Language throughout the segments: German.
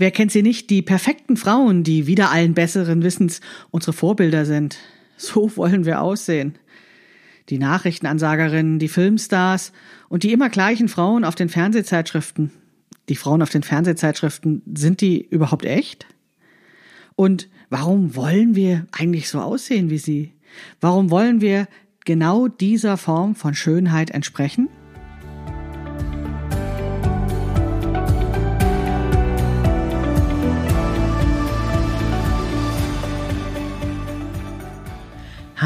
Wer kennt sie nicht, die perfekten Frauen, die wieder allen besseren Wissens unsere Vorbilder sind. So wollen wir aussehen. Die Nachrichtenansagerinnen, die Filmstars und die immer gleichen Frauen auf den Fernsehzeitschriften. Die Frauen auf den Fernsehzeitschriften, sind die überhaupt echt? Und warum wollen wir eigentlich so aussehen wie sie? Warum wollen wir genau dieser Form von Schönheit entsprechen?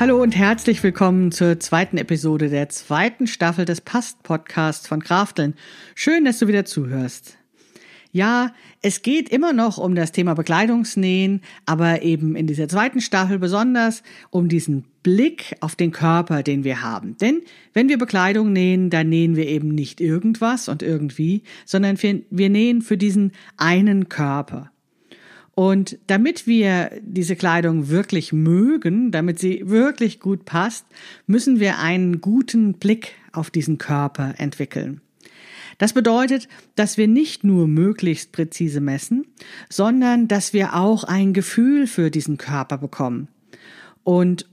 Hallo und herzlich willkommen zur zweiten Episode der zweiten Staffel des Past-Podcasts von Krafteln. Schön, dass du wieder zuhörst. Ja, es geht immer noch um das Thema Bekleidungsnähen, aber eben in dieser zweiten Staffel besonders um diesen Blick auf den Körper, den wir haben. Denn wenn wir Bekleidung nähen, dann nähen wir eben nicht irgendwas und irgendwie, sondern wir, wir nähen für diesen einen Körper. Und damit wir diese Kleidung wirklich mögen, damit sie wirklich gut passt, müssen wir einen guten Blick auf diesen Körper entwickeln. Das bedeutet, dass wir nicht nur möglichst präzise messen, sondern dass wir auch ein Gefühl für diesen Körper bekommen. Und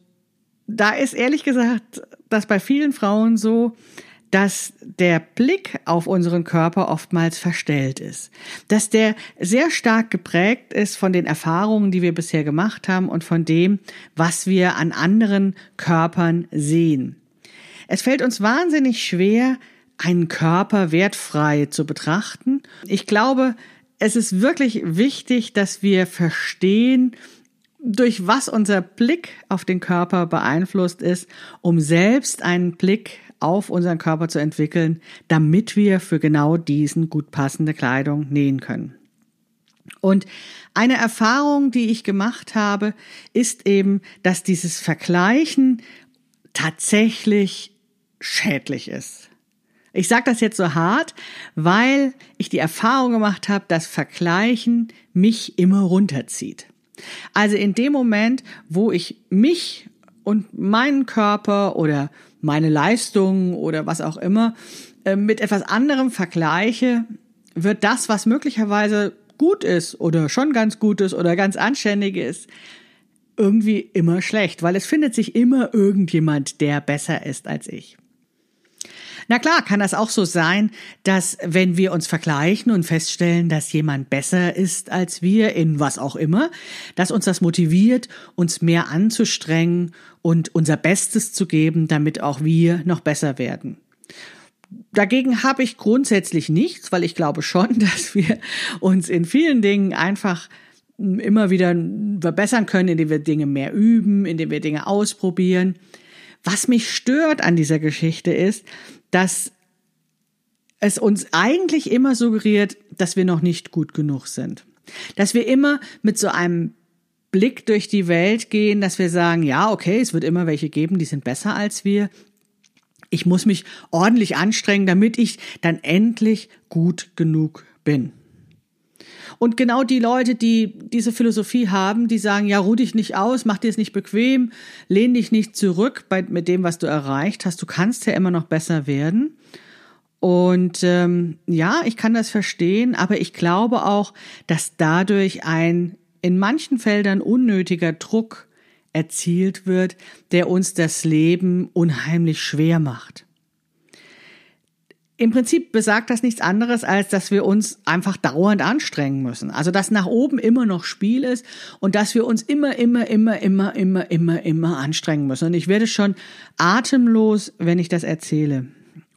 da ist ehrlich gesagt das bei vielen Frauen so, dass der Blick auf unseren Körper oftmals verstellt ist, dass der sehr stark geprägt ist von den Erfahrungen, die wir bisher gemacht haben und von dem, was wir an anderen Körpern sehen. Es fällt uns wahnsinnig schwer, einen Körper wertfrei zu betrachten. Ich glaube, es ist wirklich wichtig, dass wir verstehen, durch was unser Blick auf den Körper beeinflusst ist, um selbst einen Blick auf unseren Körper zu entwickeln, damit wir für genau diesen gut passende Kleidung nähen können. Und eine Erfahrung, die ich gemacht habe, ist eben, dass dieses Vergleichen tatsächlich schädlich ist. Ich sage das jetzt so hart, weil ich die Erfahrung gemacht habe, dass Vergleichen mich immer runterzieht. Also in dem Moment, wo ich mich und meinen Körper oder meine Leistung oder was auch immer äh, mit etwas anderem vergleiche, wird das, was möglicherweise gut ist oder schon ganz gut ist oder ganz anständig ist, irgendwie immer schlecht, weil es findet sich immer irgendjemand, der besser ist als ich. Na klar, kann das auch so sein, dass wenn wir uns vergleichen und feststellen, dass jemand besser ist als wir in was auch immer, dass uns das motiviert, uns mehr anzustrengen und unser Bestes zu geben, damit auch wir noch besser werden. Dagegen habe ich grundsätzlich nichts, weil ich glaube schon, dass wir uns in vielen Dingen einfach immer wieder verbessern können, indem wir Dinge mehr üben, indem wir Dinge ausprobieren. Was mich stört an dieser Geschichte ist, dass es uns eigentlich immer suggeriert, dass wir noch nicht gut genug sind. Dass wir immer mit so einem Blick durch die Welt gehen, dass wir sagen, ja, okay, es wird immer welche geben, die sind besser als wir. Ich muss mich ordentlich anstrengen, damit ich dann endlich gut genug bin. Und genau die Leute, die diese Philosophie haben, die sagen, ja, ruh dich nicht aus, mach dir es nicht bequem, lehn dich nicht zurück bei, mit dem, was du erreicht hast. Du kannst ja immer noch besser werden. Und ähm, ja, ich kann das verstehen, aber ich glaube auch, dass dadurch ein in manchen Feldern unnötiger Druck erzielt wird, der uns das Leben unheimlich schwer macht. Im Prinzip besagt das nichts anderes, als dass wir uns einfach dauernd anstrengen müssen. Also dass nach oben immer noch Spiel ist und dass wir uns immer, immer, immer, immer, immer, immer, immer anstrengen müssen. Und ich werde schon atemlos, wenn ich das erzähle.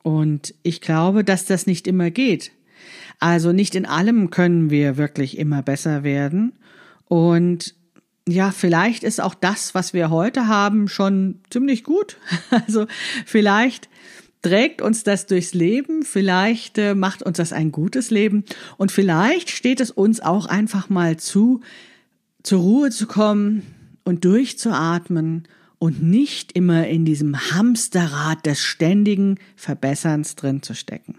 Und ich glaube, dass das nicht immer geht. Also nicht in allem können wir wirklich immer besser werden. Und ja, vielleicht ist auch das, was wir heute haben, schon ziemlich gut. Also vielleicht trägt uns das durchs Leben, vielleicht äh, macht uns das ein gutes Leben und vielleicht steht es uns auch einfach mal zu, zur Ruhe zu kommen und durchzuatmen und nicht immer in diesem Hamsterrad des ständigen Verbesserns drin zu stecken.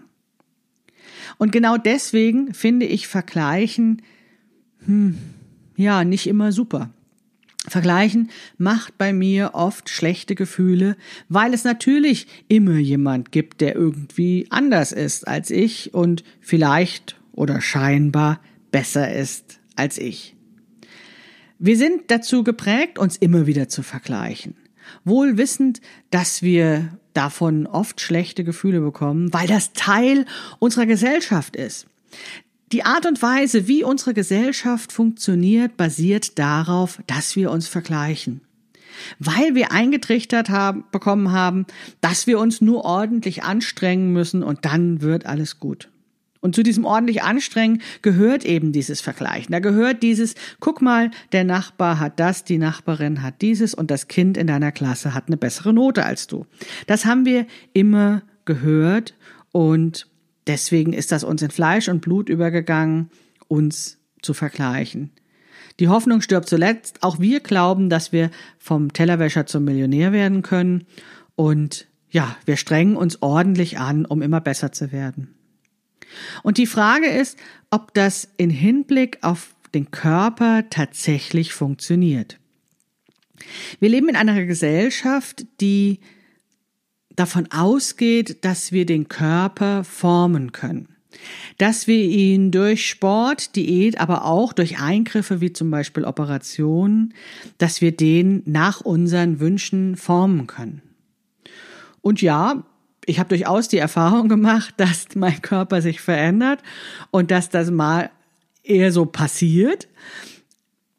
Und genau deswegen finde ich Vergleichen, hm, ja, nicht immer super. Vergleichen macht bei mir oft schlechte Gefühle, weil es natürlich immer jemand gibt, der irgendwie anders ist als ich und vielleicht oder scheinbar besser ist als ich. Wir sind dazu geprägt, uns immer wieder zu vergleichen, wohl wissend, dass wir davon oft schlechte Gefühle bekommen, weil das Teil unserer Gesellschaft ist. Die Art und Weise, wie unsere Gesellschaft funktioniert, basiert darauf, dass wir uns vergleichen. Weil wir eingetrichtert haben, bekommen haben, dass wir uns nur ordentlich anstrengen müssen und dann wird alles gut. Und zu diesem ordentlich Anstrengen gehört eben dieses Vergleichen. Da gehört dieses, guck mal, der Nachbar hat das, die Nachbarin hat dieses und das Kind in deiner Klasse hat eine bessere Note als du. Das haben wir immer gehört und Deswegen ist das uns in Fleisch und Blut übergegangen, uns zu vergleichen. Die Hoffnung stirbt zuletzt. Auch wir glauben, dass wir vom Tellerwäscher zum Millionär werden können. Und ja, wir strengen uns ordentlich an, um immer besser zu werden. Und die Frage ist, ob das in Hinblick auf den Körper tatsächlich funktioniert. Wir leben in einer Gesellschaft, die davon ausgeht, dass wir den Körper formen können. Dass wir ihn durch Sport, Diät, aber auch durch Eingriffe wie zum Beispiel Operationen, dass wir den nach unseren Wünschen formen können. Und ja, ich habe durchaus die Erfahrung gemacht, dass mein Körper sich verändert und dass das mal eher so passiert.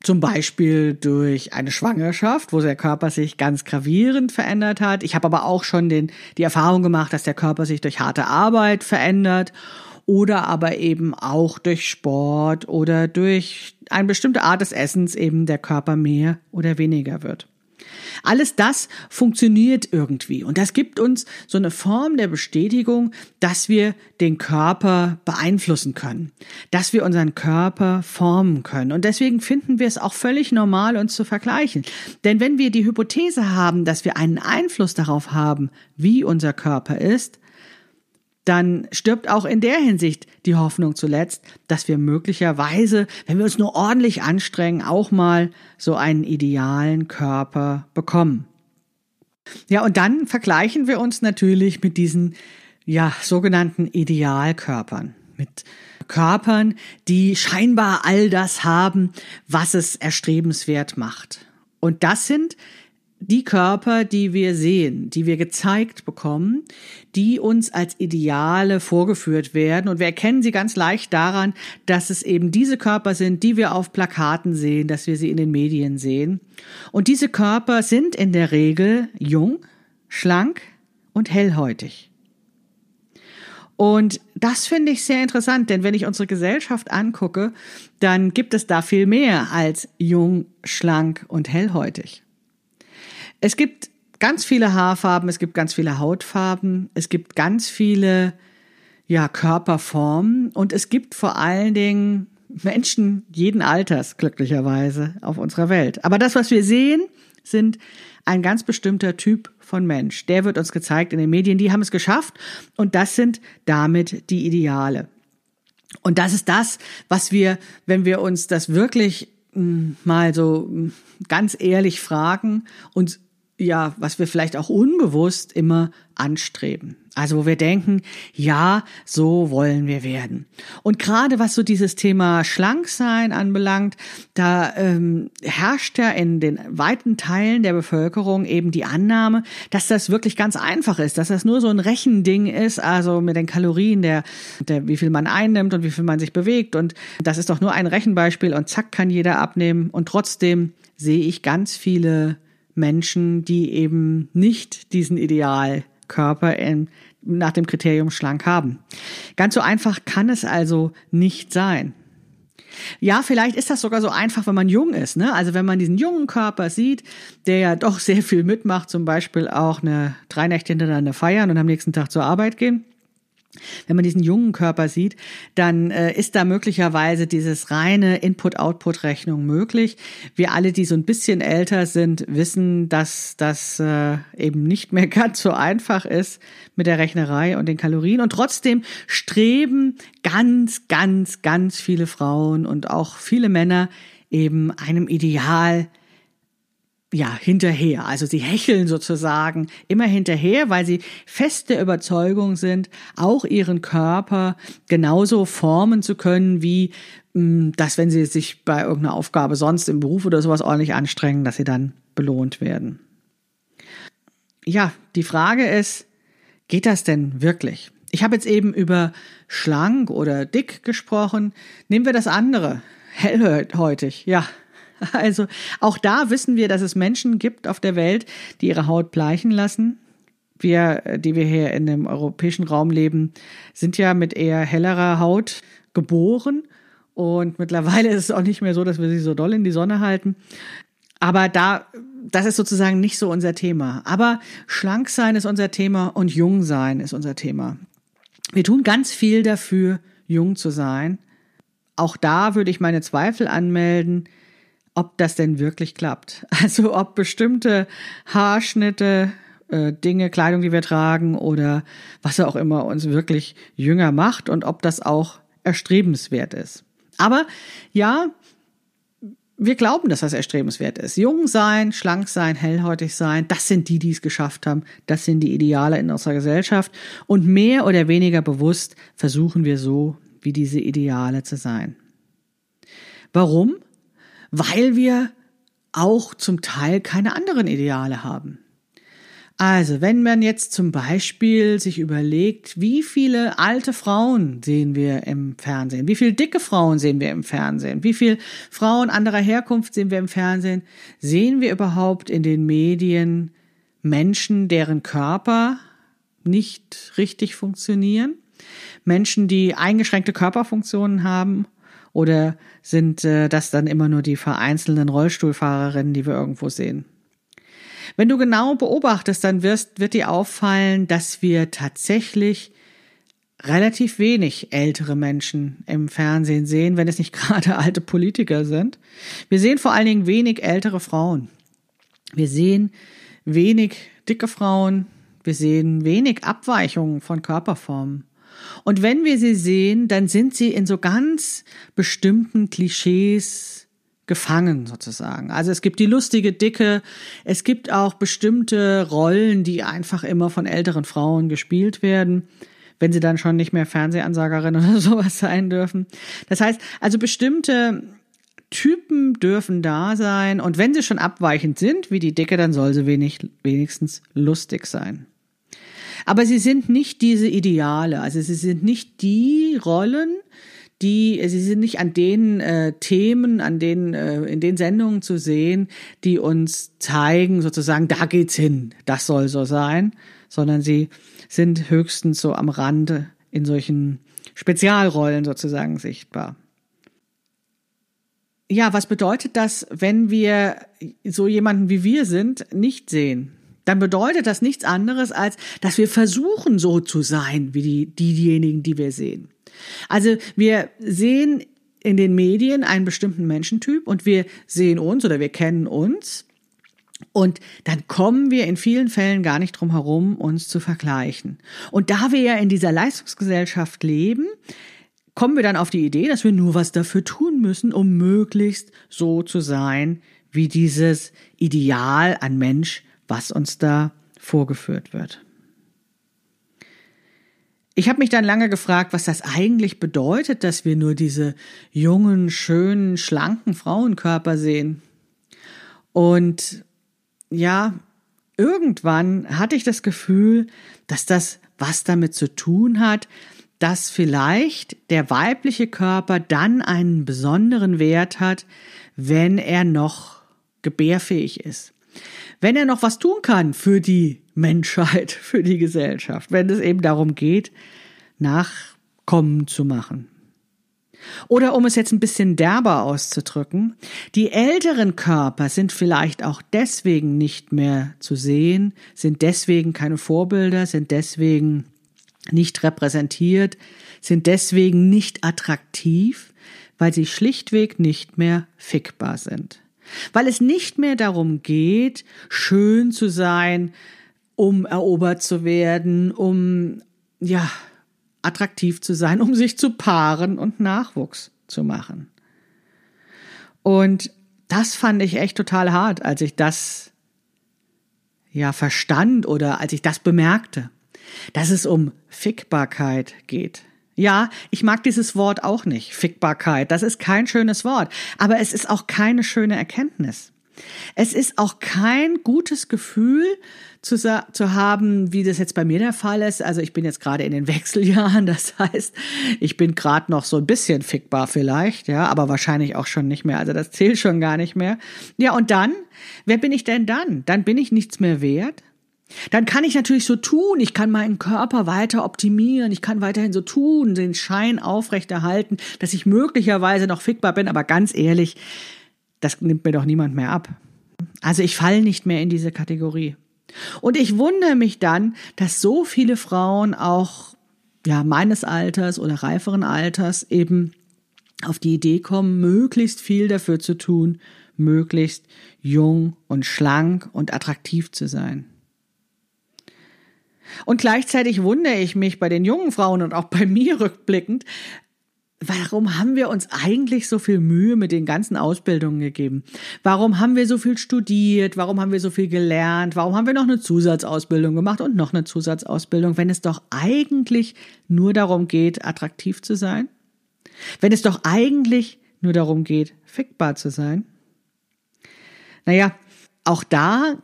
Zum Beispiel durch eine Schwangerschaft, wo der Körper sich ganz gravierend verändert hat. Ich habe aber auch schon den, die Erfahrung gemacht, dass der Körper sich durch harte Arbeit verändert oder aber eben auch durch Sport oder durch eine bestimmte Art des Essens eben der Körper mehr oder weniger wird. Alles das funktioniert irgendwie und das gibt uns so eine Form der Bestätigung, dass wir den Körper beeinflussen können, dass wir unseren Körper formen können und deswegen finden wir es auch völlig normal, uns zu vergleichen. Denn wenn wir die Hypothese haben, dass wir einen Einfluss darauf haben, wie unser Körper ist, dann stirbt auch in der Hinsicht die Hoffnung zuletzt, dass wir möglicherweise, wenn wir uns nur ordentlich anstrengen, auch mal so einen idealen Körper bekommen. Ja, und dann vergleichen wir uns natürlich mit diesen, ja, sogenannten Idealkörpern, mit Körpern, die scheinbar all das haben, was es erstrebenswert macht. Und das sind die Körper, die wir sehen, die wir gezeigt bekommen, die uns als Ideale vorgeführt werden. Und wir erkennen sie ganz leicht daran, dass es eben diese Körper sind, die wir auf Plakaten sehen, dass wir sie in den Medien sehen. Und diese Körper sind in der Regel jung, schlank und hellhäutig. Und das finde ich sehr interessant, denn wenn ich unsere Gesellschaft angucke, dann gibt es da viel mehr als jung, schlank und hellhäutig. Es gibt ganz viele Haarfarben, es gibt ganz viele Hautfarben, es gibt ganz viele ja, Körperformen und es gibt vor allen Dingen Menschen jeden Alters, glücklicherweise, auf unserer Welt. Aber das, was wir sehen, sind ein ganz bestimmter Typ von Mensch. Der wird uns gezeigt in den Medien, die haben es geschafft und das sind damit die Ideale. Und das ist das, was wir, wenn wir uns das wirklich hm, mal so hm, ganz ehrlich fragen, uns ja, was wir vielleicht auch unbewusst immer anstreben. Also wo wir denken, ja, so wollen wir werden. Und gerade was so dieses Thema Schlanksein anbelangt, da ähm, herrscht ja in den weiten Teilen der Bevölkerung eben die Annahme, dass das wirklich ganz einfach ist, dass das nur so ein Rechending ist, also mit den Kalorien, der, der wie viel man einnimmt und wie viel man sich bewegt. Und das ist doch nur ein Rechenbeispiel und zack kann jeder abnehmen. Und trotzdem sehe ich ganz viele Menschen, die eben nicht diesen Idealkörper in, nach dem Kriterium schlank haben. Ganz so einfach kann es also nicht sein. Ja, vielleicht ist das sogar so einfach, wenn man jung ist. Ne? Also wenn man diesen jungen Körper sieht, der ja doch sehr viel mitmacht, zum Beispiel auch eine drei Nächte hintereinander feiern und am nächsten Tag zur Arbeit gehen. Wenn man diesen jungen Körper sieht, dann äh, ist da möglicherweise dieses reine Input-Output-Rechnung möglich. Wir alle, die so ein bisschen älter sind, wissen, dass das äh, eben nicht mehr ganz so einfach ist mit der Rechnerei und den Kalorien. Und trotzdem streben ganz, ganz, ganz viele Frauen und auch viele Männer eben einem Ideal ja, hinterher. Also sie hecheln sozusagen immer hinterher, weil sie feste Überzeugung sind, auch ihren Körper genauso formen zu können, wie mm, dass wenn sie sich bei irgendeiner Aufgabe sonst im Beruf oder sowas ordentlich anstrengen, dass sie dann belohnt werden. Ja, die Frage ist, geht das denn wirklich? Ich habe jetzt eben über schlank oder dick gesprochen. Nehmen wir das andere. Hellhäutig, ja, Also auch da wissen wir, dass es Menschen gibt auf der Welt, die ihre Haut bleichen lassen. Wir, die wir hier in dem europäischen Raum leben, sind ja mit eher hellerer Haut geboren. Und mittlerweile ist es auch nicht mehr so, dass wir sie so doll in die Sonne halten. Aber da, das ist sozusagen nicht so unser Thema. Aber schlank sein ist unser Thema und jung sein ist unser Thema. Wir tun ganz viel dafür, jung zu sein. Auch da würde ich meine Zweifel anmelden ob das denn wirklich klappt. Also ob bestimmte Haarschnitte, äh, Dinge, Kleidung, die wir tragen oder was auch immer uns wirklich jünger macht und ob das auch erstrebenswert ist. Aber ja, wir glauben, dass das erstrebenswert ist. Jung sein, schlank sein, hellhäutig sein, das sind die, die es geschafft haben. Das sind die Ideale in unserer Gesellschaft. Und mehr oder weniger bewusst versuchen wir so, wie diese Ideale zu sein. Warum? Weil wir auch zum Teil keine anderen Ideale haben. Also, wenn man jetzt zum Beispiel sich überlegt, wie viele alte Frauen sehen wir im Fernsehen, wie viele dicke Frauen sehen wir im Fernsehen, wie viele Frauen anderer Herkunft sehen wir im Fernsehen, sehen wir überhaupt in den Medien Menschen, deren Körper nicht richtig funktionieren, Menschen, die eingeschränkte Körperfunktionen haben oder sind äh, das dann immer nur die vereinzelten Rollstuhlfahrerinnen, die wir irgendwo sehen? Wenn du genau beobachtest, dann wirst, wird dir auffallen, dass wir tatsächlich relativ wenig ältere Menschen im Fernsehen sehen, wenn es nicht gerade alte Politiker sind. Wir sehen vor allen Dingen wenig ältere Frauen. Wir sehen wenig dicke Frauen. Wir sehen wenig Abweichungen von Körperformen. Und wenn wir sie sehen, dann sind sie in so ganz bestimmten Klischees gefangen sozusagen. Also es gibt die lustige Dicke, es gibt auch bestimmte Rollen, die einfach immer von älteren Frauen gespielt werden, wenn sie dann schon nicht mehr Fernsehansagerin oder sowas sein dürfen. Das heißt, also bestimmte Typen dürfen da sein und wenn sie schon abweichend sind, wie die Dicke, dann soll sie wenig, wenigstens lustig sein. Aber sie sind nicht diese Ideale, also sie sind nicht die Rollen, die, sie sind nicht an den äh, Themen, an den, äh, in den Sendungen zu sehen, die uns zeigen, sozusagen, da geht's hin, das soll so sein, sondern sie sind höchstens so am Rande in solchen Spezialrollen sozusagen sichtbar. Ja, was bedeutet das, wenn wir so jemanden wie wir sind, nicht sehen? Dann bedeutet das nichts anderes, als dass wir versuchen, so zu sein wie die, diejenigen, die wir sehen. Also wir sehen in den Medien einen bestimmten Menschentyp und wir sehen uns oder wir kennen uns. Und dann kommen wir in vielen Fällen gar nicht drum herum, uns zu vergleichen. Und da wir ja in dieser Leistungsgesellschaft leben, kommen wir dann auf die Idee, dass wir nur was dafür tun müssen, um möglichst so zu sein, wie dieses Ideal an Mensch was uns da vorgeführt wird. Ich habe mich dann lange gefragt, was das eigentlich bedeutet, dass wir nur diese jungen, schönen, schlanken Frauenkörper sehen. Und ja, irgendwann hatte ich das Gefühl, dass das was damit zu tun hat, dass vielleicht der weibliche Körper dann einen besonderen Wert hat, wenn er noch gebärfähig ist wenn er noch was tun kann für die Menschheit, für die Gesellschaft, wenn es eben darum geht, Nachkommen zu machen. Oder um es jetzt ein bisschen derber auszudrücken, die älteren Körper sind vielleicht auch deswegen nicht mehr zu sehen, sind deswegen keine Vorbilder, sind deswegen nicht repräsentiert, sind deswegen nicht attraktiv, weil sie schlichtweg nicht mehr fickbar sind. Weil es nicht mehr darum geht, schön zu sein, um erobert zu werden, um, ja, attraktiv zu sein, um sich zu paaren und Nachwuchs zu machen. Und das fand ich echt total hart, als ich das ja verstand oder als ich das bemerkte, dass es um Fickbarkeit geht. Ja, ich mag dieses Wort auch nicht, Fickbarkeit. Das ist kein schönes Wort, aber es ist auch keine schöne Erkenntnis. Es ist auch kein gutes Gefühl zu, zu haben, wie das jetzt bei mir der Fall ist. Also ich bin jetzt gerade in den Wechseljahren, das heißt, ich bin gerade noch so ein bisschen fickbar vielleicht, ja, aber wahrscheinlich auch schon nicht mehr. Also das zählt schon gar nicht mehr. Ja, und dann, wer bin ich denn dann? Dann bin ich nichts mehr wert. Dann kann ich natürlich so tun, ich kann meinen Körper weiter optimieren, ich kann weiterhin so tun, den Schein aufrechterhalten, dass ich möglicherweise noch fickbar bin, aber ganz ehrlich, das nimmt mir doch niemand mehr ab. Also ich falle nicht mehr in diese Kategorie. Und ich wundere mich dann, dass so viele Frauen auch ja meines Alters oder reiferen Alters eben auf die Idee kommen, möglichst viel dafür zu tun, möglichst jung und schlank und attraktiv zu sein. Und gleichzeitig wundere ich mich bei den jungen Frauen und auch bei mir rückblickend, Warum haben wir uns eigentlich so viel Mühe mit den ganzen Ausbildungen gegeben? Warum haben wir so viel studiert? Warum haben wir so viel gelernt? Warum haben wir noch eine Zusatzausbildung gemacht und noch eine Zusatzausbildung, wenn es doch eigentlich nur darum geht, attraktiv zu sein? Wenn es doch eigentlich nur darum geht, fickbar zu sein? Naja, auch da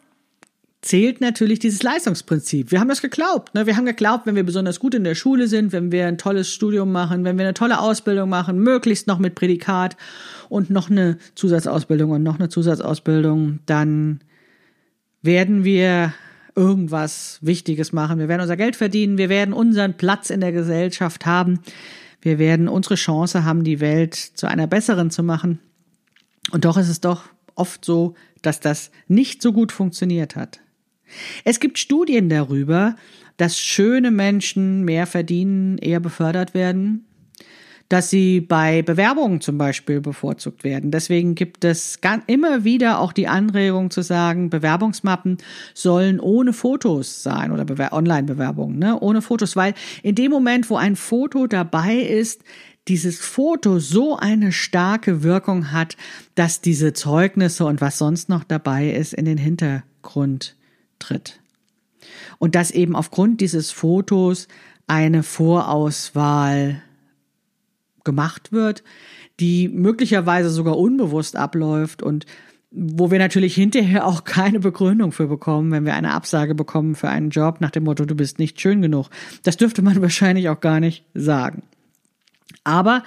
zählt natürlich dieses Leistungsprinzip. Wir haben das geglaubt. Ne? Wir haben geglaubt, wenn wir besonders gut in der Schule sind, wenn wir ein tolles Studium machen, wenn wir eine tolle Ausbildung machen, möglichst noch mit Prädikat und noch eine Zusatzausbildung und noch eine Zusatzausbildung, dann werden wir irgendwas Wichtiges machen. Wir werden unser Geld verdienen. Wir werden unseren Platz in der Gesellschaft haben. Wir werden unsere Chance haben, die Welt zu einer besseren zu machen. Und doch ist es doch oft so, dass das nicht so gut funktioniert hat. Es gibt Studien darüber, dass schöne Menschen mehr verdienen, eher befördert werden, dass sie bei Bewerbungen zum Beispiel bevorzugt werden. Deswegen gibt es immer wieder auch die Anregung zu sagen, Bewerbungsmappen sollen ohne Fotos sein oder Online-Bewerbungen, ne? ohne Fotos, weil in dem Moment, wo ein Foto dabei ist, dieses Foto so eine starke Wirkung hat, dass diese Zeugnisse und was sonst noch dabei ist in den Hintergrund tritt. Und dass eben aufgrund dieses Fotos eine Vorauswahl gemacht wird, die möglicherweise sogar unbewusst abläuft und wo wir natürlich hinterher auch keine Begründung für bekommen, wenn wir eine Absage bekommen für einen Job nach dem Motto, du bist nicht schön genug. Das dürfte man wahrscheinlich auch gar nicht sagen. Aber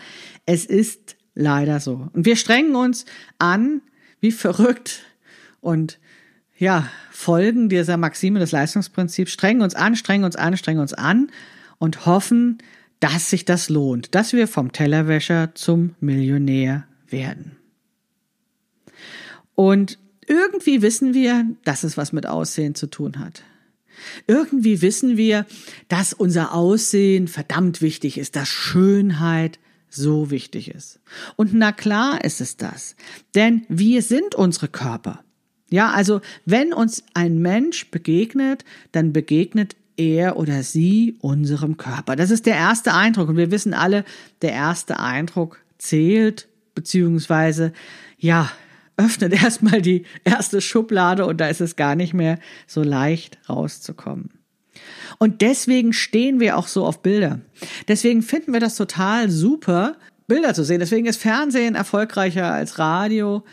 es ist leider so. Und wir strengen uns an, wie verrückt und ja, folgen dieser Maxime des Leistungsprinzips, strengen uns an, strengen uns an, strengen uns an und hoffen, dass sich das lohnt, dass wir vom Tellerwäscher zum Millionär werden. Und irgendwie wissen wir, dass es was mit Aussehen zu tun hat. Irgendwie wissen wir, dass unser Aussehen verdammt wichtig ist, dass Schönheit so wichtig ist. Und na klar ist es das, denn wir sind unsere Körper. Ja, also wenn uns ein Mensch begegnet, dann begegnet er oder sie unserem Körper. Das ist der erste Eindruck. Und wir wissen alle, der erste Eindruck zählt, beziehungsweise, ja, öffnet erstmal die erste Schublade und da ist es gar nicht mehr so leicht rauszukommen. Und deswegen stehen wir auch so auf Bilder. Deswegen finden wir das total super, Bilder zu sehen. Deswegen ist Fernsehen erfolgreicher als Radio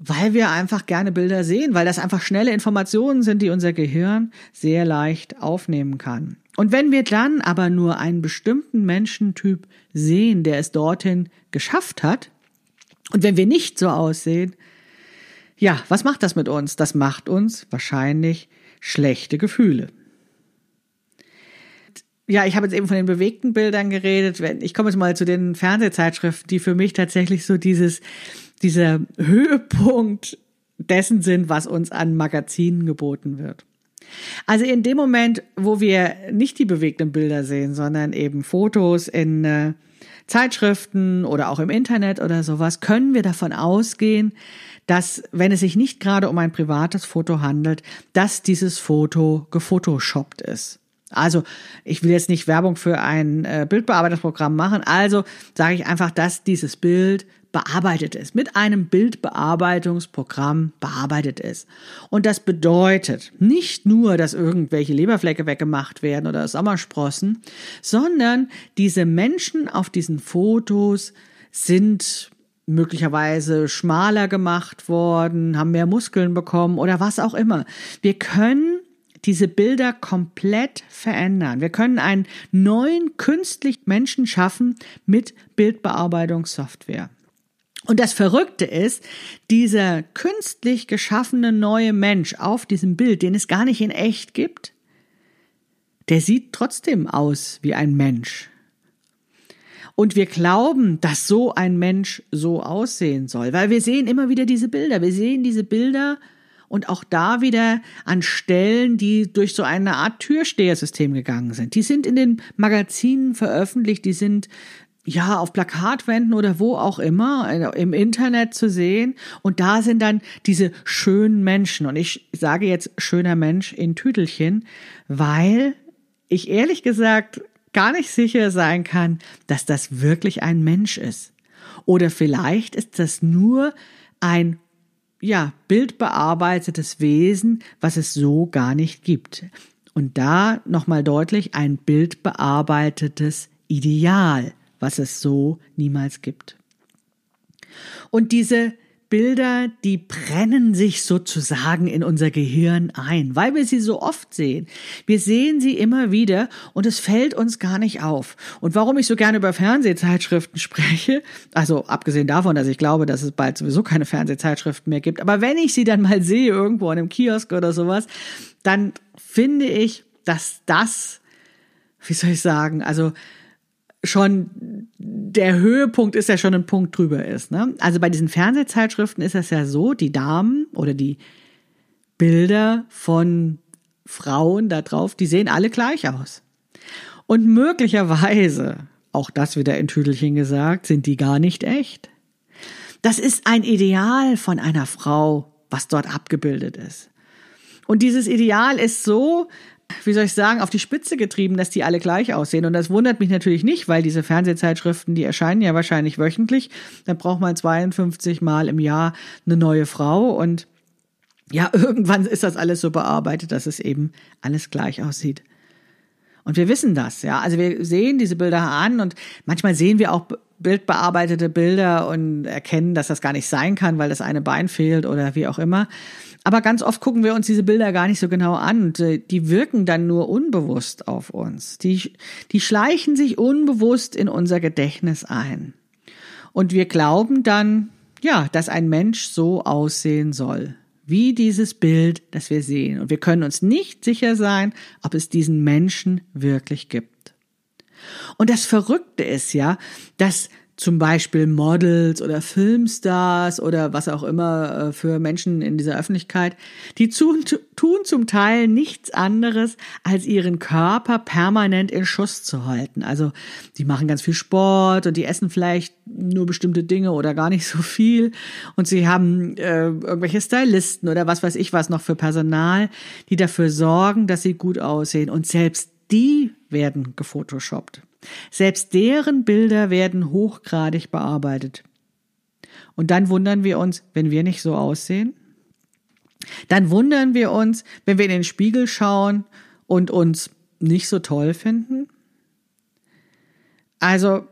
weil wir einfach gerne Bilder sehen, weil das einfach schnelle Informationen sind, die unser Gehirn sehr leicht aufnehmen kann. Und wenn wir dann aber nur einen bestimmten Menschentyp sehen, der es dorthin geschafft hat, und wenn wir nicht so aussehen, ja, was macht das mit uns? Das macht uns wahrscheinlich schlechte Gefühle. Ja, ich habe jetzt eben von den bewegten Bildern geredet. Ich komme jetzt mal zu den Fernsehzeitschriften, die für mich tatsächlich so dieses, dieser Höhepunkt dessen sind, was uns an Magazinen geboten wird. Also in dem Moment, wo wir nicht die bewegten Bilder sehen, sondern eben Fotos in äh, Zeitschriften oder auch im Internet oder sowas, können wir davon ausgehen, dass, wenn es sich nicht gerade um ein privates Foto handelt, dass dieses Foto gefotoshoppt ist. Also ich will jetzt nicht Werbung für ein äh, Bildbearbeitungsprogramm machen, also sage ich einfach, dass dieses Bild bearbeitet ist, mit einem Bildbearbeitungsprogramm bearbeitet ist. Und das bedeutet nicht nur, dass irgendwelche Leberflecke weggemacht werden oder Sommersprossen, sondern diese Menschen auf diesen Fotos sind möglicherweise schmaler gemacht worden, haben mehr Muskeln bekommen oder was auch immer. Wir können diese Bilder komplett verändern. Wir können einen neuen künstlichen Menschen schaffen mit Bildbearbeitungssoftware. Und das Verrückte ist, dieser künstlich geschaffene neue Mensch auf diesem Bild, den es gar nicht in echt gibt, der sieht trotzdem aus wie ein Mensch. Und wir glauben, dass so ein Mensch so aussehen soll, weil wir sehen immer wieder diese Bilder. Wir sehen diese Bilder und auch da wieder an Stellen, die durch so eine Art Türstehersystem gegangen sind. Die sind in den Magazinen veröffentlicht, die sind ja, auf Plakatwänden oder wo auch immer, also im Internet zu sehen. Und da sind dann diese schönen Menschen. Und ich sage jetzt schöner Mensch in Tüdelchen, weil ich ehrlich gesagt gar nicht sicher sein kann, dass das wirklich ein Mensch ist. Oder vielleicht ist das nur ein ja, bildbearbeitetes Wesen, was es so gar nicht gibt. Und da nochmal deutlich ein bildbearbeitetes Ideal was es so niemals gibt. Und diese Bilder, die brennen sich sozusagen in unser Gehirn ein, weil wir sie so oft sehen. Wir sehen sie immer wieder und es fällt uns gar nicht auf. Und warum ich so gerne über Fernsehzeitschriften spreche, also abgesehen davon, dass ich glaube, dass es bald sowieso keine Fernsehzeitschriften mehr gibt, aber wenn ich sie dann mal sehe irgendwo in einem Kiosk oder sowas, dann finde ich, dass das, wie soll ich sagen, also schon der Höhepunkt ist ja schon ein Punkt drüber ist. Ne? Also bei diesen Fernsehzeitschriften ist es ja so, die Damen oder die Bilder von Frauen da drauf, die sehen alle gleich aus. Und möglicherweise, auch das wieder in Tüdelchen gesagt, sind die gar nicht echt. Das ist ein Ideal von einer Frau, was dort abgebildet ist. Und dieses Ideal ist so wie soll ich sagen, auf die Spitze getrieben, dass die alle gleich aussehen. Und das wundert mich natürlich nicht, weil diese Fernsehzeitschriften, die erscheinen ja wahrscheinlich wöchentlich. Dann braucht man 52 Mal im Jahr eine neue Frau und ja, irgendwann ist das alles so bearbeitet, dass es eben alles gleich aussieht. Und wir wissen das, ja. Also wir sehen diese Bilder an und manchmal sehen wir auch bildbearbeitete Bilder und erkennen, dass das gar nicht sein kann, weil das eine Bein fehlt oder wie auch immer. Aber ganz oft gucken wir uns diese Bilder gar nicht so genau an und äh, die wirken dann nur unbewusst auf uns. Die, die schleichen sich unbewusst in unser Gedächtnis ein. Und wir glauben dann, ja, dass ein Mensch so aussehen soll, wie dieses Bild, das wir sehen. Und wir können uns nicht sicher sein, ob es diesen Menschen wirklich gibt. Und das Verrückte ist ja, dass zum Beispiel Models oder Filmstars oder was auch immer äh, für Menschen in dieser Öffentlichkeit, die tun, zum Teil nichts anderes, als ihren Körper permanent in Schuss zu halten. Also die machen ganz viel Sport und die essen vielleicht nur bestimmte Dinge oder gar nicht so viel und sie haben äh, irgendwelche Stylisten oder was weiß ich was noch für Personal, die dafür sorgen, dass sie gut aussehen und selbst die werden gefotoshoppt. Selbst deren Bilder werden hochgradig bearbeitet. Und dann wundern wir uns, wenn wir nicht so aussehen. Dann wundern wir uns, wenn wir in den Spiegel schauen und uns nicht so toll finden. Also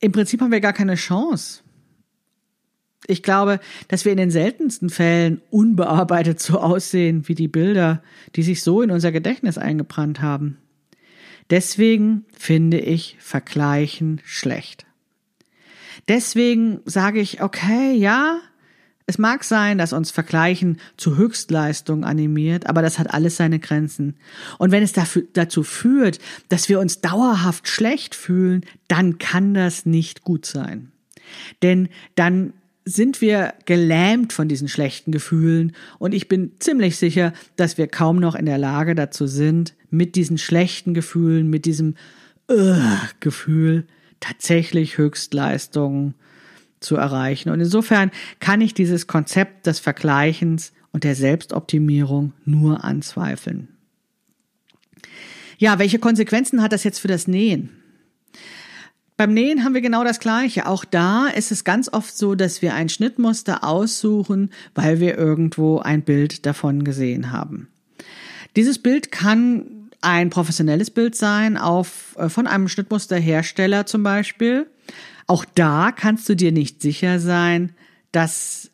im Prinzip haben wir gar keine Chance. Ich glaube, dass wir in den seltensten Fällen unbearbeitet so aussehen wie die Bilder, die sich so in unser Gedächtnis eingebrannt haben. Deswegen finde ich Vergleichen schlecht. Deswegen sage ich, okay, ja, Es mag sein, dass uns Vergleichen zu Höchstleistung animiert, aber das hat alles seine Grenzen. Und wenn es dafür, dazu führt, dass wir uns dauerhaft schlecht fühlen, dann kann das nicht gut sein. Denn dann sind wir gelähmt von diesen schlechten Gefühlen und ich bin ziemlich sicher, dass wir kaum noch in der Lage dazu sind, mit diesen schlechten Gefühlen, mit diesem uh, Gefühl tatsächlich Höchstleistungen zu erreichen. Und insofern kann ich dieses Konzept des Vergleichens und der Selbstoptimierung nur anzweifeln. Ja, welche Konsequenzen hat das jetzt für das Nähen? Beim Nähen haben wir genau das Gleiche. Auch da ist es ganz oft so, dass wir ein Schnittmuster aussuchen, weil wir irgendwo ein Bild davon gesehen haben. Dieses Bild kann ein professionelles Bild sein, auf, äh, von einem Schnittmusterhersteller zum Beispiel. Auch da kannst du dir nicht sicher sein, dass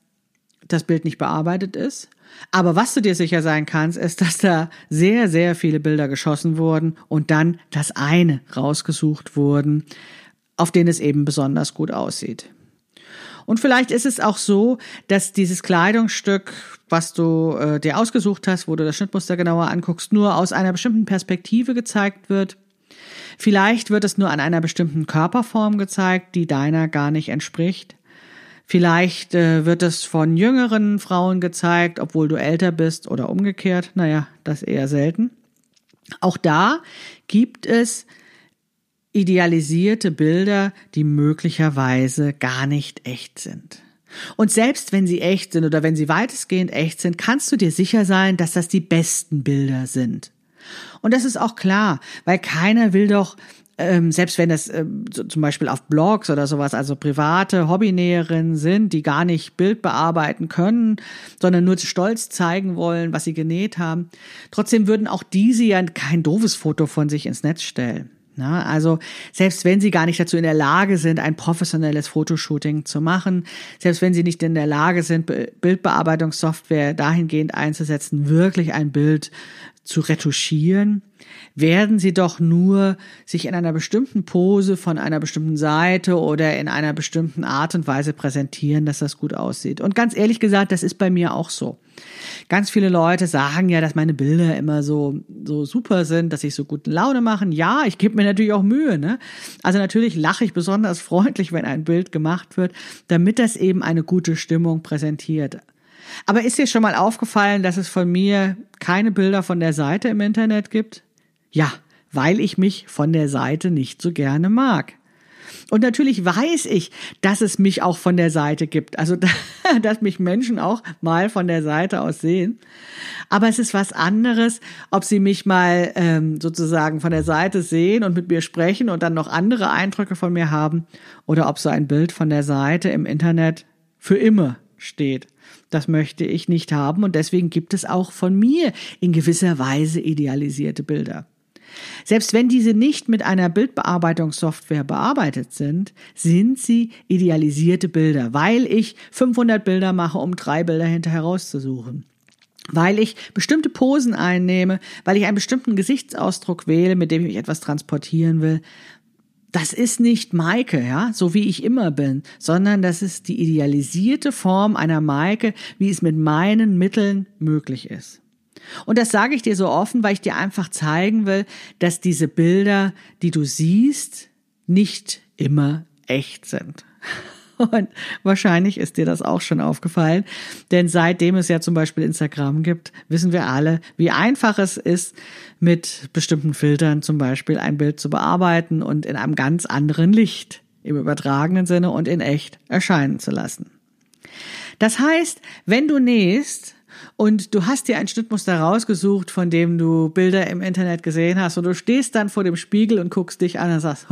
das Bild nicht bearbeitet ist. Aber was du dir sicher sein kannst, ist, dass da sehr, sehr viele Bilder geschossen wurden und dann das eine rausgesucht wurden, auf denen es eben besonders gut aussieht. Und vielleicht ist es auch so, dass dieses Kleidungsstück, was du äh, dir ausgesucht hast, wo du das Schnittmuster genauer anguckst, nur aus einer bestimmten Perspektive gezeigt wird Vielleicht wird es nur an einer bestimmten Körperform gezeigt, die deiner gar nicht entspricht. Vielleicht äh, wird es von jüngeren Frauen gezeigt, obwohl du älter bist oder umgekehrt. Naja, das eher selten. Auch da gibt es idealisierte Bilder, die möglicherweise gar nicht echt sind. Und selbst wenn sie echt sind oder wenn sie weitestgehend echt sind, kannst du dir sicher sein, dass das die besten Bilder sind. Und das ist auch klar, weil keiner will doch ähm, selbst wenn das ähm, so, zum Beispiel auf Blogs oder sowas, also private Hobbynäherinnen sind, die gar nicht Bild bearbeiten können, sondern nur stolz zeigen wollen, was sie genäht haben, trotzdem würden auch diese ja kein doofes Foto von sich ins Netz stellen. Na, also selbst wenn sie gar nicht dazu in der Lage sind, ein professionelles Fotoshooting zu machen, selbst wenn sie nicht in der Lage sind, Bildbearbeitungssoftware dahingehend einzusetzen, wirklich ein Bild zu retuschieren, werden sie doch nur sich in einer bestimmten Pose von einer bestimmten Seite oder in einer bestimmten Art und Weise präsentieren, dass das gut aussieht. Und ganz ehrlich gesagt, das ist bei mir auch so. Ganz viele Leute sagen ja, dass meine Bilder immer so, so super sind, dass ich so gute Laune machen. Ja, ich gebe mir natürlich auch Mühe. Ne? Also natürlich lache ich besonders freundlich, wenn ein Bild gemacht wird, damit das eben eine gute Stimmung präsentiert. Aber ist dir schon mal aufgefallen, dass es von mir keine Bilder von der Seite im Internet gibt? Ja, weil ich mich von der Seite nicht so gerne mag. Und natürlich weiß ich, dass es mich auch von der Seite gibt. Also, dass mich Menschen auch mal von der Seite aus sehen. Aber es ist was anderes, ob sie mich mal ähm, sozusagen von der Seite sehen und mit mir sprechen und dann noch andere Eindrücke von mir haben oder ob so ein Bild von der Seite im Internet für immer steht. Das möchte ich nicht haben und deswegen gibt es auch von mir in gewisser Weise idealisierte Bilder. Selbst wenn diese nicht mit einer Bildbearbeitungssoftware bearbeitet sind, sind sie idealisierte Bilder, weil ich 500 Bilder mache, um drei Bilder hinterher rauszusuchen. Weil ich bestimmte Posen einnehme, weil ich einen bestimmten Gesichtsausdruck wähle, mit dem ich etwas transportieren will, das ist nicht Maike, ja, so wie ich immer bin, sondern das ist die idealisierte Form einer Maike, wie es mit meinen Mitteln möglich ist. Und das sage ich dir so offen, weil ich dir einfach zeigen will, dass diese Bilder, die du siehst, nicht immer echt sind. Und wahrscheinlich ist dir das auch schon aufgefallen. Denn seitdem es ja zum Beispiel Instagram gibt, wissen wir alle, wie einfach es ist, mit bestimmten Filtern zum Beispiel ein Bild zu bearbeiten und in einem ganz anderen Licht im übertragenen Sinne und in echt erscheinen zu lassen. Das heißt, wenn du nähst und du hast dir ein Schnittmuster rausgesucht, von dem du Bilder im Internet gesehen hast und du stehst dann vor dem Spiegel und guckst dich an und sagst,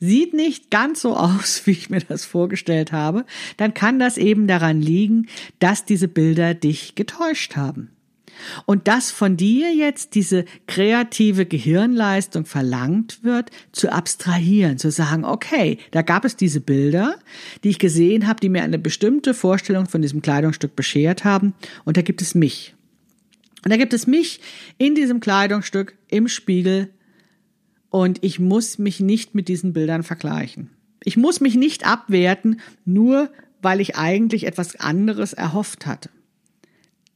sieht nicht ganz so aus, wie ich mir das vorgestellt habe, dann kann das eben daran liegen, dass diese Bilder dich getäuscht haben. Und dass von dir jetzt diese kreative Gehirnleistung verlangt wird, zu abstrahieren, zu sagen, okay, da gab es diese Bilder, die ich gesehen habe, die mir eine bestimmte Vorstellung von diesem Kleidungsstück beschert haben, und da gibt es mich. Und da gibt es mich in diesem Kleidungsstück im Spiegel und ich muss mich nicht mit diesen Bildern vergleichen. Ich muss mich nicht abwerten, nur weil ich eigentlich etwas anderes erhofft hatte.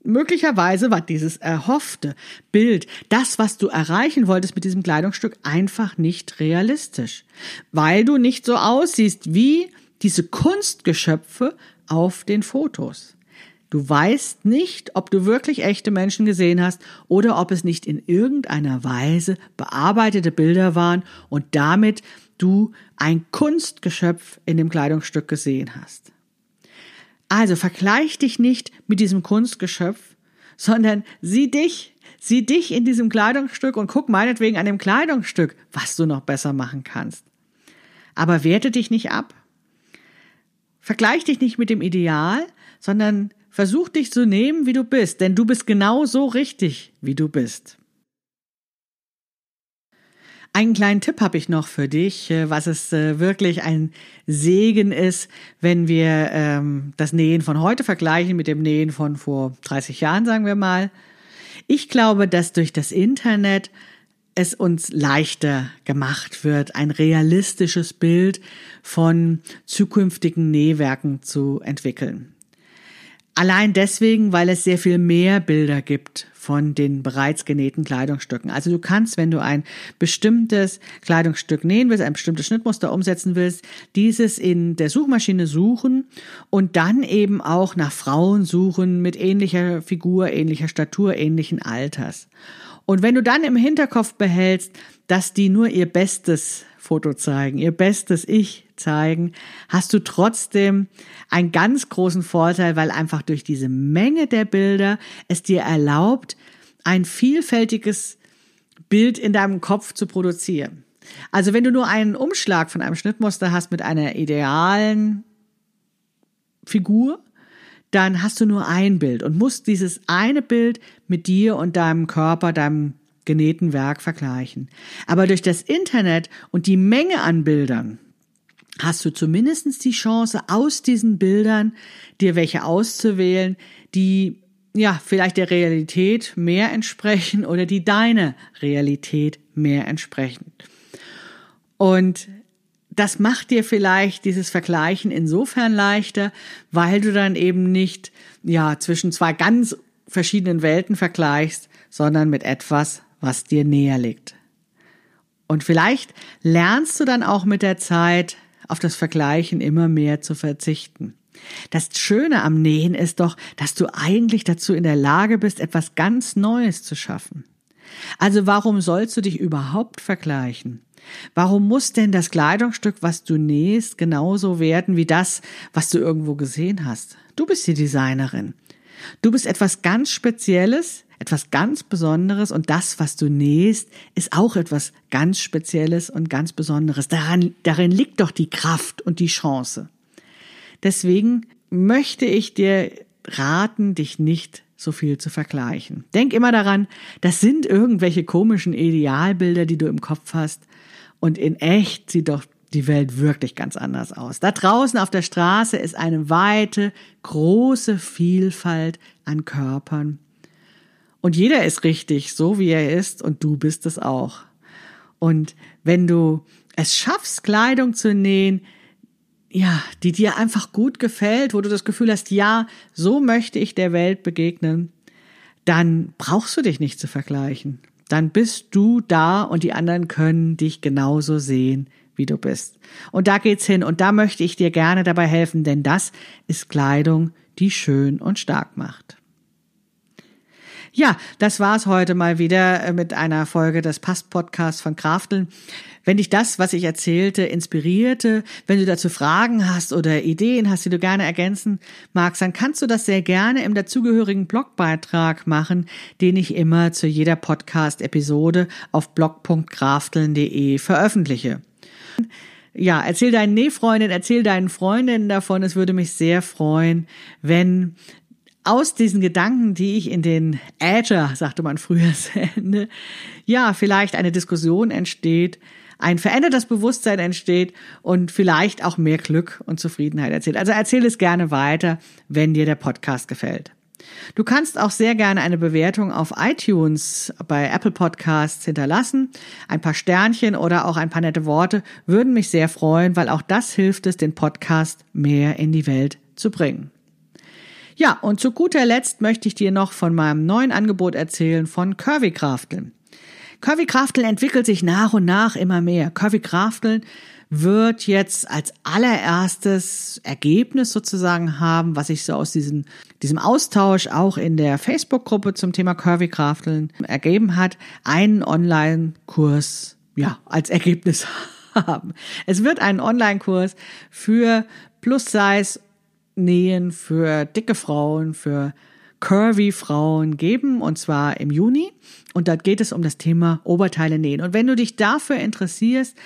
Möglicherweise war dieses erhoffte Bild, das, was du erreichen wolltest mit diesem Kleidungsstück, einfach nicht realistisch, weil du nicht so aussiehst wie diese Kunstgeschöpfe auf den Fotos. Du weißt nicht, ob du wirklich echte Menschen gesehen hast oder ob es nicht in irgendeiner Weise bearbeitete Bilder waren und damit du ein Kunstgeschöpf in dem Kleidungsstück gesehen hast. Also vergleich dich nicht mit diesem Kunstgeschöpf, sondern sieh dich, sieh dich in diesem Kleidungsstück und guck meinetwegen an dem Kleidungsstück, was du noch besser machen kannst. Aber werte dich nicht ab. Vergleich dich nicht mit dem Ideal, sondern versuch dich zu nehmen, wie du bist, denn du bist genau so richtig, wie du bist. Einen kleinen Tipp habe ich noch für dich, äh, was es äh, wirklich ein Segen ist, wenn wir ähm, das Nähen von heute vergleichen mit dem Nähen von vor 30 Jahren, sagen wir mal. Ich glaube, dass durch das Internet es uns leichter gemacht wird, ein realistisches Bild von zukünftigen Nähwerken zu entwickeln. Allein deswegen, weil es sehr viel mehr Bilder gibt von den bereits genähten Kleidungsstücken. Also du kannst, wenn du ein bestimmtes Kleidungsstück nähen willst, ein bestimmtes Schnittmuster umsetzen willst, dieses in der Suchmaschine suchen und dann eben auch nach Frauen suchen mit ähnlicher Figur, ähnlicher Statur, ähnlichen Alters. Und wenn du dann im Hinterkopf behältst, dass die nur ihr bestes Foto zeigen, ihr bestes Ich zeigen, hast du trotzdem einen ganz großen Vorteil, weil einfach durch diese Menge der Bilder es dir erlaubt, ein vielfältiges Bild in deinem Kopf zu produzieren. Also wenn du nur einen Umschlag von einem Schnittmuster hast mit einer idealen Figur, dann hast du nur ein Bild und musst dieses eine Bild mit dir und deinem Körper, deinem genähten Werk vergleichen. Aber durch das Internet und die Menge an Bildern hast du zumindest die Chance, aus diesen Bildern dir welche auszuwählen, die ja vielleicht der Realität mehr entsprechen oder die deine Realität mehr entsprechen. Und das macht dir vielleicht dieses Vergleichen insofern leichter, weil du dann eben nicht ja zwischen zwei ganz verschiedenen Welten vergleichst, sondern mit etwas, was dir näher liegt. Und vielleicht lernst du dann auch mit der Zeit auf das Vergleichen immer mehr zu verzichten. Das Schöne am Nähen ist doch, dass du eigentlich dazu in der Lage bist, etwas ganz Neues zu schaffen. Also warum sollst du dich überhaupt vergleichen? Warum muss denn das Kleidungsstück, was du nähst, genauso werden wie das, was du irgendwo gesehen hast? Du bist die Designerin. Du bist etwas ganz Spezielles, etwas ganz Besonderes und das, was du nähst, ist auch etwas ganz Spezielles und ganz Besonderes. Daran, darin liegt doch die Kraft und die Chance. Deswegen möchte ich dir raten, dich nicht so viel zu vergleichen. Denk immer daran, das sind irgendwelche komischen Idealbilder, die du im Kopf hast. Und in echt sieht doch die Welt wirklich ganz anders aus. Da draußen auf der Straße ist eine weite, große Vielfalt an Körpern. Und jeder ist richtig, so wie er ist, und du bist es auch. Und wenn du es schaffst, Kleidung zu nähen, ja, die dir einfach gut gefällt, wo du das Gefühl hast, ja, so möchte ich der Welt begegnen, dann brauchst du dich nicht zu vergleichen. Dann bist du da und die anderen können dich genauso sehen, wie du bist. Und da geht's hin und da möchte ich dir gerne dabei helfen, denn das ist Kleidung, die schön und stark macht. Ja, das war's heute mal wieder äh, mit einer Folge des Past-Podcasts von Krafteln. Wenn dich das, was ich erzählte, inspirierte, wenn du dazu Fragen hast oder Ideen hast, die du gerne ergänzen magst, dann kannst du das sehr gerne im dazugehörigen Blogbeitrag machen, den ich immer zu jeder Podcast-Episode auf blog.krafteln.de veröffentliche. Ja, erzähl deinen Nähfreundinnen, erzähl deinen Freundinnen davon. Es würde mich sehr freuen, wenn aus diesen Gedanken, die ich in den Äther, sagte man früher, sende, ja, vielleicht eine Diskussion entsteht, ein verändertes Bewusstsein entsteht und vielleicht auch mehr Glück und Zufriedenheit erzählt. Also erzähl es gerne weiter, wenn dir der Podcast gefällt. Du kannst auch sehr gerne eine Bewertung auf iTunes bei Apple Podcasts hinterlassen. Ein paar Sternchen oder auch ein paar nette Worte würden mich sehr freuen, weil auch das hilft es, den Podcast mehr in die Welt zu bringen. Ja, und zu guter Letzt möchte ich dir noch von meinem neuen Angebot erzählen von Curvy Crafteln. Curvy Crafteln entwickelt sich nach und nach immer mehr. Curvy Crafteln wird jetzt als allererstes Ergebnis sozusagen haben, was sich so aus diesem, diesem Austausch auch in der Facebook-Gruppe zum Thema Curvy Crafteln ergeben hat, einen Online-Kurs, ja, als Ergebnis haben. Es wird einen Online-Kurs für Plus-Size Nähen für dicke Frauen, für curvy Frauen geben und zwar im Juni. Und da geht es um das Thema Oberteile nähen. Und wenn du dich dafür interessierst,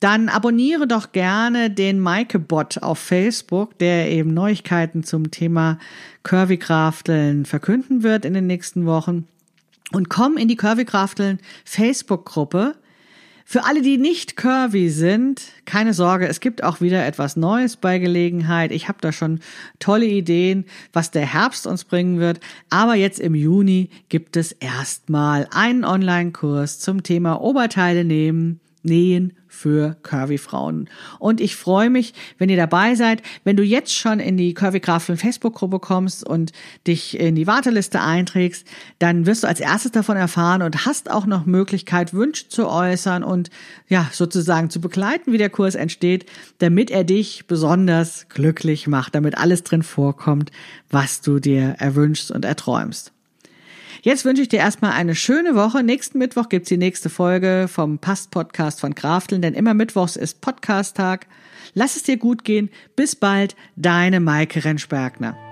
dann abonniere doch gerne den Maike-Bot auf Facebook, der eben Neuigkeiten zum Thema Curvy Crafteln verkünden wird in den nächsten Wochen. Und komm in die Curvy Crafteln Facebook-Gruppe. Für alle, die nicht curvy sind, keine Sorge, es gibt auch wieder etwas Neues bei Gelegenheit. Ich habe da schon tolle Ideen, was der Herbst uns bringen wird. Aber jetzt im Juni gibt es erstmal einen Online-Kurs zum Thema Oberteile nehmen Nähen für Curvy Frauen. Und ich freue mich, wenn ihr dabei seid, wenn du jetzt schon in die Curvy Krafteln Facebook-Gruppe kommst und dich in die Warteliste einträgst, dann wirst du als erstes davon erfahren und hast auch noch Möglichkeit, Wünsche zu äußern und ja, sozusagen zu begleiten, wie der Kurs entsteht, damit er dich besonders glücklich macht, damit alles drin vorkommt, was du dir erwünschst und erträumst. Jetzt wünsche ich dir erstmal eine schöne Woche. Nächsten Mittwoch gibt's die nächste Folge vom Past-Podcast von Krafteln, denn immer Mittwochs ist Podcast-Tag. Lass es dir gut gehen. Bis bald, deine Maike Rentschbergner.